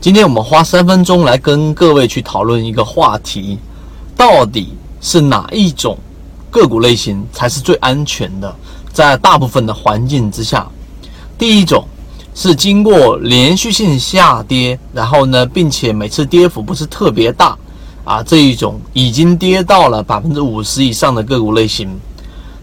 今天我们花三分钟来跟各位去讨论一个话题，到底是哪一种个股类型才是最安全的？在大部分的环境之下，第一种是经过连续性下跌，然后呢，并且每次跌幅不是特别大啊，这一种已经跌到了百分之五十以上的个股类型。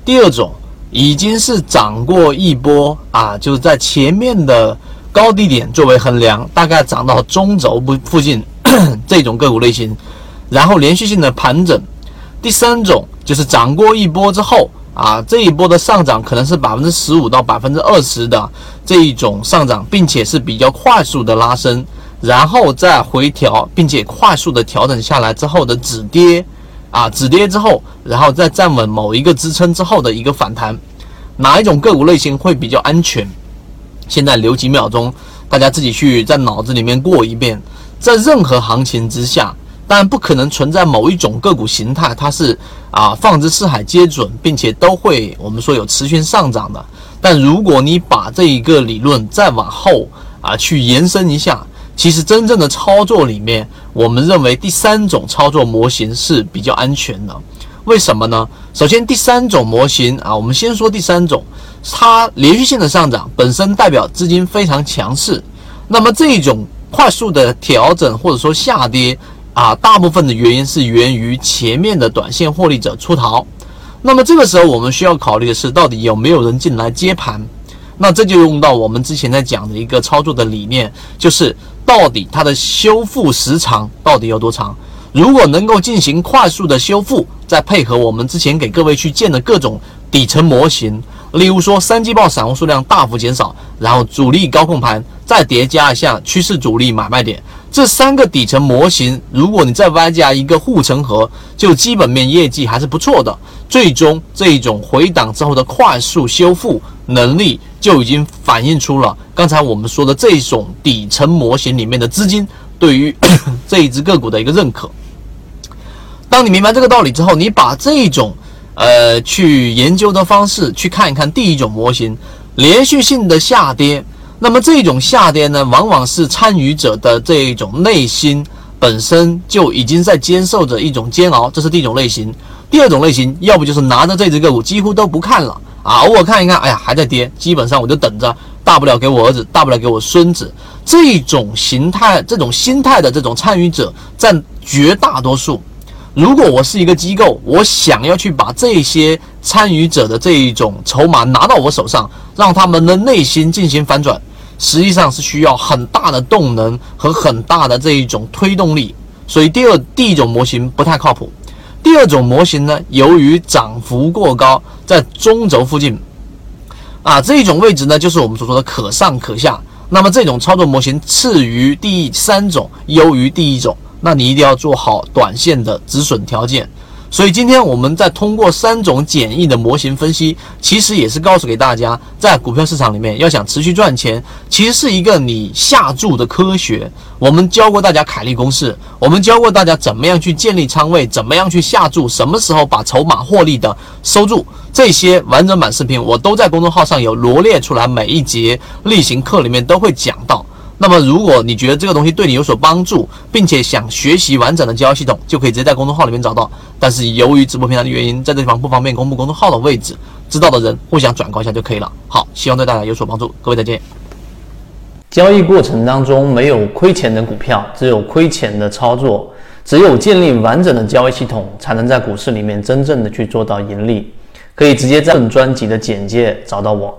第二种已经是涨过一波啊，就是在前面的高低点作为衡量，大概涨到中轴部附近 这种个股类型，然后连续性的盘整。第三种就是涨过一波之后。啊，这一波的上涨可能是百分之十五到百分之二十的这一种上涨，并且是比较快速的拉升，然后再回调，并且快速的调整下来之后的止跌，啊，止跌之后，然后再站稳某一个支撑之后的一个反弹，哪一种个股类型会比较安全？现在留几秒钟，大家自己去在脑子里面过一遍，在任何行情之下。当然不可能存在某一种个股形态，它是啊放之四海皆准，并且都会我们说有持续上涨的。但如果你把这一个理论再往后啊去延伸一下，其实真正的操作里面，我们认为第三种操作模型是比较安全的。为什么呢？首先第三种模型啊，我们先说第三种，它连续性的上涨本身代表资金非常强势，那么这种快速的调整或者说下跌。啊，大部分的原因是源于前面的短线获利者出逃，那么这个时候我们需要考虑的是，到底有没有人进来接盘？那这就用到我们之前在讲的一个操作的理念，就是到底它的修复时长到底有多长？如果能够进行快速的修复，再配合我们之前给各位去建的各种底层模型，例如说三季报散户数量大幅减少，然后主力高控盘，再叠加一下趋势主力买卖点。这三个底层模型，如果你再外加一个护城河，就基本面业绩还是不错的。最终这一种回档之后的快速修复能力，就已经反映出了刚才我们说的这种底层模型里面的资金对于 这一只个股的一个认可。当你明白这个道理之后，你把这种呃去研究的方式去看一看第一种模型，连续性的下跌。那么这种下跌呢，往往是参与者的这一种内心本身就已经在接受着一种煎熬，这是第一种类型。第二种类型，要不就是拿着这只个股几乎都不看了啊，偶尔看一看，哎呀还在跌，基本上我就等着，大不了给我儿子，大不了给我孙子。这种形态、这种心态的这种参与者占绝大多数。如果我是一个机构，我想要去把这些参与者的这一种筹码拿到我手上，让他们的内心进行反转。实际上是需要很大的动能和很大的这一种推动力，所以第二第一种模型不太靠谱。第二种模型呢，由于涨幅过高，在中轴附近，啊这一种位置呢，就是我们所说的可上可下。那么这种操作模型次于第三种，优于第一种，那你一定要做好短线的止损条件。所以今天我们在通过三种简易的模型分析，其实也是告诉给大家，在股票市场里面要想持续赚钱，其实是一个你下注的科学。我们教过大家凯利公式，我们教过大家怎么样去建立仓位，怎么样去下注，什么时候把筹码获利的收住，这些完整版视频我都在公众号上有罗列出来，每一节例行课里面都会讲到。那么，如果你觉得这个东西对你有所帮助，并且想学习完整的交易系统，就可以直接在公众号里面找到。但是由于直播平台的原因，在这地方不方便公布公众号的位置，知道的人互相转告一下就可以了。好，希望对大家有所帮助，各位再见。交易过程当中没有亏钱的股票，只有亏钱的操作。只有建立完整的交易系统，才能在股市里面真正的去做到盈利。可以直接在本专辑的简介找到我。